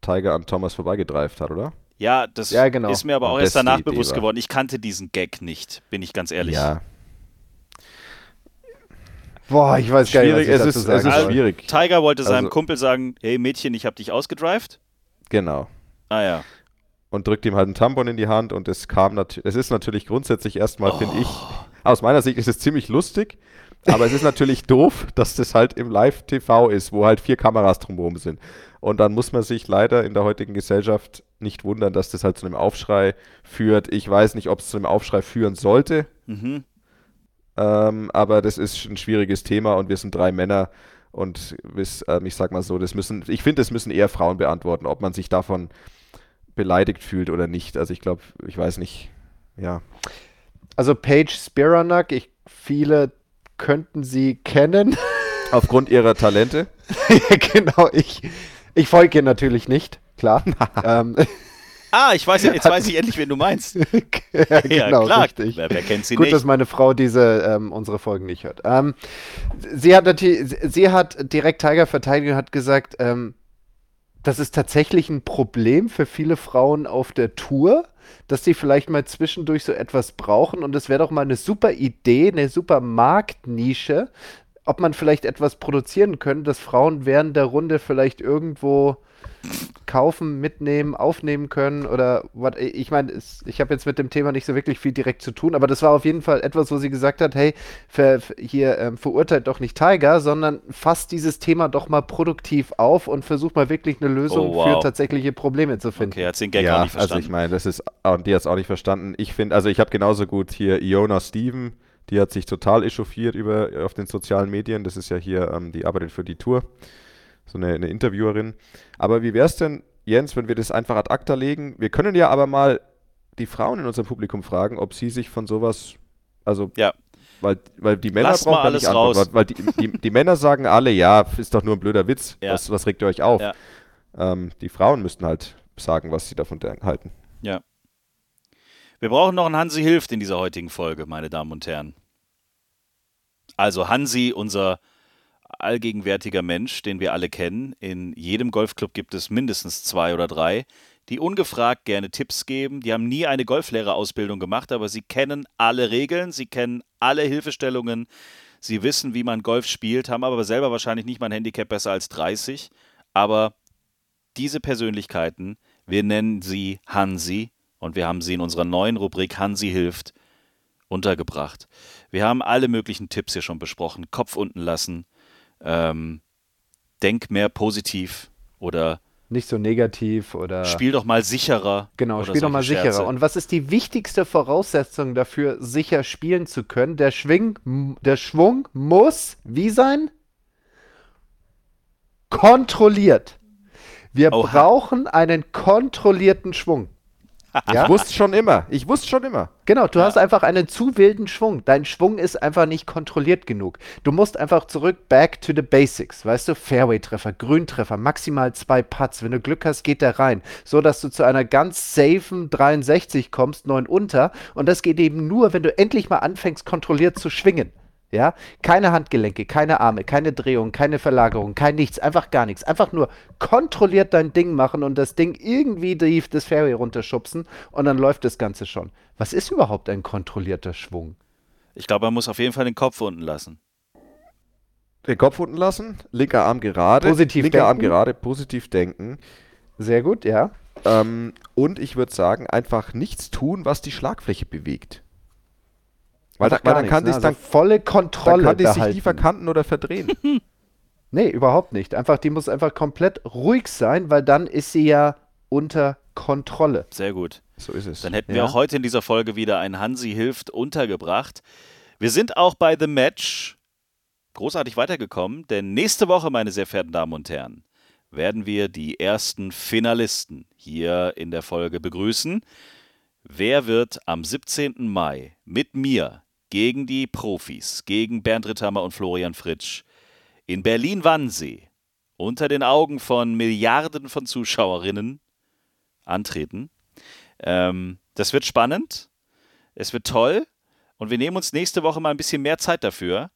Tiger an Thomas vorbeigedreift hat, oder? Ja, das ja, genau. ist mir aber auch erst danach bewusst war. geworden. Ich kannte diesen Gag nicht, bin ich ganz ehrlich. Ja. Boah, ich weiß gar nicht, was ich es ist, es ist also, schwierig. Tiger wollte seinem also, Kumpel sagen, hey Mädchen, ich hab dich ausgedrived. Genau. Ah ja. Und drückt ihm halt einen Tampon in die Hand und es kam natürlich, es ist natürlich grundsätzlich erstmal, oh. finde ich, aus meiner Sicht ist es ziemlich lustig, aber es ist natürlich doof, dass das halt im Live-TV ist, wo halt vier Kameras drumherum sind. Und dann muss man sich leider in der heutigen Gesellschaft nicht wundern, dass das halt zu einem Aufschrei führt. Ich weiß nicht, ob es zu einem Aufschrei führen sollte. Mhm. Ähm, aber das ist ein schwieriges Thema und wir sind drei Männer und bis, äh, ich sag mal so, das müssen, ich finde, das müssen eher Frauen beantworten, ob man sich davon beleidigt fühlt oder nicht. Also ich glaube, ich weiß nicht, ja. Also Paige Spiranak, ich, viele könnten sie kennen. Aufgrund ihrer Talente? ja, genau, ich, ich folge ihr natürlich nicht, klar. ähm, Ah, ich weiß, jetzt weiß ich endlich, wen du meinst. ja, genau, klar. Richtig. Wer, wer, kennt sie Gut, nicht? dass meine Frau diese ähm, unsere Folgen nicht hört. Ähm, sie, hat sie hat direkt Tiger verteidigt und hat gesagt, ähm, das ist tatsächlich ein Problem für viele Frauen auf der Tour, dass sie vielleicht mal zwischendurch so etwas brauchen. Und es wäre doch mal eine super Idee, eine super Marktnische, ob man vielleicht etwas produzieren könnte, dass Frauen während der Runde vielleicht irgendwo kaufen, mitnehmen, aufnehmen können oder what, ich meine, ich habe jetzt mit dem Thema nicht so wirklich viel direkt zu tun, aber das war auf jeden Fall etwas, wo sie gesagt hat, hey, ver, hier ähm, verurteilt doch nicht Tiger, sondern fasst dieses Thema doch mal produktiv auf und versucht mal wirklich eine Lösung oh, wow. für tatsächliche Probleme zu finden. Okay, hat den Gag ja, auch nicht verstanden. Also ich meine, das ist, die hat es auch nicht verstanden. Ich finde, also ich habe genauso gut hier Iona Steven, die hat sich total echauffiert über auf den sozialen Medien. Das ist ja hier, ähm, die arbeitet für die Tour so eine, eine Interviewerin. Aber wie wäre es denn, Jens, wenn wir das einfach ad acta legen? Wir können ja aber mal die Frauen in unserem Publikum fragen, ob sie sich von sowas, also ja. Weil, weil die Männer Lass brauchen alles nicht raus. Antwort, weil die, die, die, Männer sagen alle, ja, ist doch nur ein blöder Witz, ja. was, was regt ihr euch auf? Ja. Ähm, die Frauen müssten halt sagen, was sie davon halten. Ja. Wir brauchen noch einen Hansi Hilft in dieser heutigen Folge, meine Damen und Herren. Also Hansi, unser allgegenwärtiger Mensch, den wir alle kennen. In jedem Golfclub gibt es mindestens zwei oder drei, die ungefragt gerne Tipps geben. Die haben nie eine Golflehrerausbildung gemacht, aber sie kennen alle Regeln, sie kennen alle Hilfestellungen, sie wissen, wie man Golf spielt, haben aber selber wahrscheinlich nicht mal ein Handicap besser als 30. Aber diese Persönlichkeiten, wir nennen sie Hansi und wir haben sie in unserer neuen Rubrik Hansi hilft untergebracht. Wir haben alle möglichen Tipps hier schon besprochen. Kopf unten lassen, ähm, denk mehr positiv oder nicht so negativ oder spiel doch mal sicherer. Genau, spiel doch mal Scherze. sicherer. Und was ist die wichtigste Voraussetzung dafür, sicher spielen zu können? Der, Schwing, der Schwung muss wie sein? Kontrolliert. Wir Oha. brauchen einen kontrollierten Schwung. Ja? Ich wusste schon immer. Ich wusste schon immer. Genau, du ja. hast einfach einen zu wilden Schwung. Dein Schwung ist einfach nicht kontrolliert genug. Du musst einfach zurück, back to the basics. Weißt du, Fairway-Treffer, Grüntreffer, maximal zwei Putts. Wenn du Glück hast, geht der rein. So dass du zu einer ganz safen 63 kommst, 9 unter. Und das geht eben nur, wenn du endlich mal anfängst, kontrolliert zu schwingen. Ja, keine Handgelenke, keine Arme, keine Drehung, keine Verlagerung, kein nichts, einfach gar nichts. Einfach nur kontrolliert dein Ding machen und das Ding irgendwie die, das Fairway runterschubsen und dann läuft das Ganze schon. Was ist überhaupt ein kontrollierter Schwung? Ich glaube, man muss auf jeden Fall den Kopf unten lassen. Den Kopf unten lassen, linker Arm gerade, positiv linker denken. Arm gerade, positiv denken. Sehr gut, ja. Ähm, und ich würde sagen, einfach nichts tun, was die Schlagfläche bewegt. Weil, da, weil dann kann ne? also volle Kontrolle dann kann die sich nie verkanten oder verdrehen. nee, überhaupt nicht. Einfach, die muss einfach komplett ruhig sein, weil dann ist sie ja unter Kontrolle. Sehr gut. So ist es. Dann hätten ja. wir auch heute in dieser Folge wieder ein Hansi hilft untergebracht. Wir sind auch bei The Match großartig weitergekommen, denn nächste Woche, meine sehr verehrten Damen und Herren, werden wir die ersten Finalisten hier in der Folge begrüßen. Wer wird am 17. Mai mit mir gegen die Profis, gegen Bernd Ritthammer und Florian Fritsch in Berlin-Wannsee unter den Augen von Milliarden von Zuschauerinnen antreten? Ähm, das wird spannend, es wird toll und wir nehmen uns nächste Woche mal ein bisschen mehr Zeit dafür,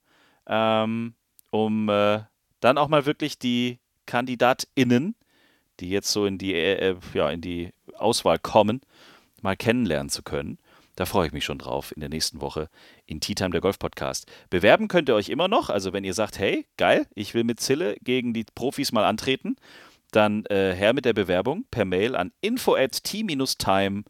ähm, um äh, dann auch mal wirklich die KandidatInnen, die jetzt so in die, äh, äh, ja, in die Auswahl kommen, mal kennenlernen zu können. Da freue ich mich schon drauf in der nächsten Woche in Tea Time der Golf Podcast. Bewerben könnt ihr euch immer noch, also wenn ihr sagt, hey, geil, ich will mit Zille gegen die Profis mal antreten, dann äh, her mit der Bewerbung per Mail an info at t-time.golf.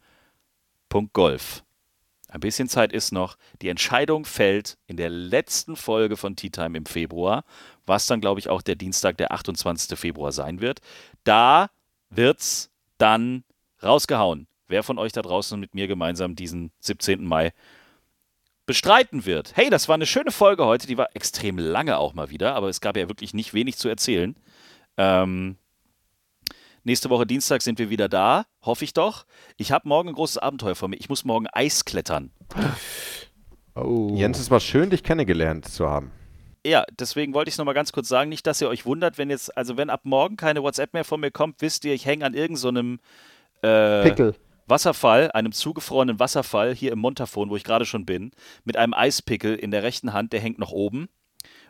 Ein bisschen Zeit ist noch. Die Entscheidung fällt in der letzten Folge von Tea Time im Februar, was dann, glaube ich, auch der Dienstag, der 28. Februar sein wird. Da wird's dann rausgehauen, wer von euch da draußen mit mir gemeinsam diesen 17. Mai bestreiten wird. Hey, das war eine schöne Folge heute. Die war extrem lange auch mal wieder, aber es gab ja wirklich nicht wenig zu erzählen. Ähm, Nächste Woche Dienstag sind wir wieder da, hoffe ich doch. Ich habe morgen ein großes Abenteuer vor mir. Ich muss morgen Eis klettern. Oh. Jens, es war schön, dich kennengelernt zu haben. Ja, deswegen wollte ich es nochmal ganz kurz sagen. Nicht, dass ihr euch wundert, wenn jetzt, also wenn ab morgen keine WhatsApp mehr von mir kommt, wisst ihr, ich hänge an irgendeinem so äh, Wasserfall, einem zugefrorenen Wasserfall hier im Montafon, wo ich gerade schon bin, mit einem Eispickel in der rechten Hand, der hängt noch oben.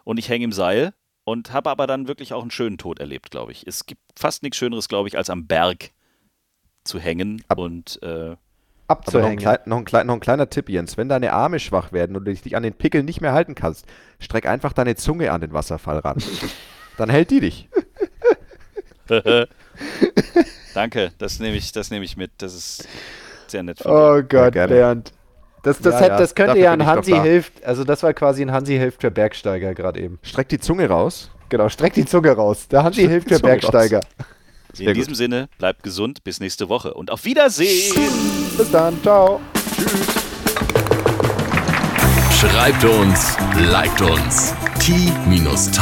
Und ich hänge im Seil und habe aber dann wirklich auch einen schönen Tod erlebt, glaube ich. Es gibt fast nichts Schöneres, glaube ich, als am Berg zu hängen Ab und äh, abzuhängen. Noch ein, klein, noch, ein klein, noch ein, kleiner Tipp, Jens. Wenn deine Arme schwach werden und du dich an den Pickel nicht mehr halten kannst, streck einfach deine Zunge an den Wasserfall ran. Dann hält die dich. Danke, das nehme ich, nehm ich mit. Das ist sehr nett von Oh dir. Gott, ja, Bernd. Das, das, ja, hat, das könnte ja ein Hansi hilft, also das war quasi ein Hansi hilft für Bergsteiger gerade eben. Streck die Zunge raus. Genau, streck die Zunge raus. Der Hansi hilft für Bergsteiger. In gut. diesem Sinne, bleibt gesund, bis nächste Woche und auf Wiedersehen. Bis dann, ciao. Tschüss. Schreibt uns, liked uns. t-time.golf